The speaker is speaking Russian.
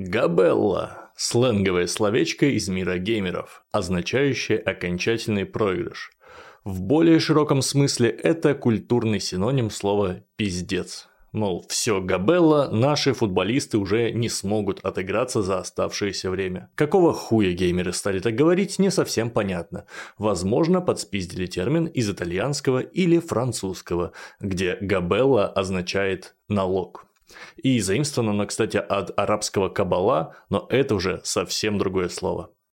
Габелла – сленговое словечко из мира геймеров, означающее окончательный проигрыш. В более широком смысле это культурный синоним слова «пиздец». Мол, все, Габелла, наши футболисты уже не смогут отыграться за оставшееся время. Какого хуя геймеры стали так говорить, не совсем понятно. Возможно, подспиздили термин из итальянского или французского, где Габелла означает «налог». И заимствовано оно, кстати, от арабского кабала, но это уже совсем другое слово.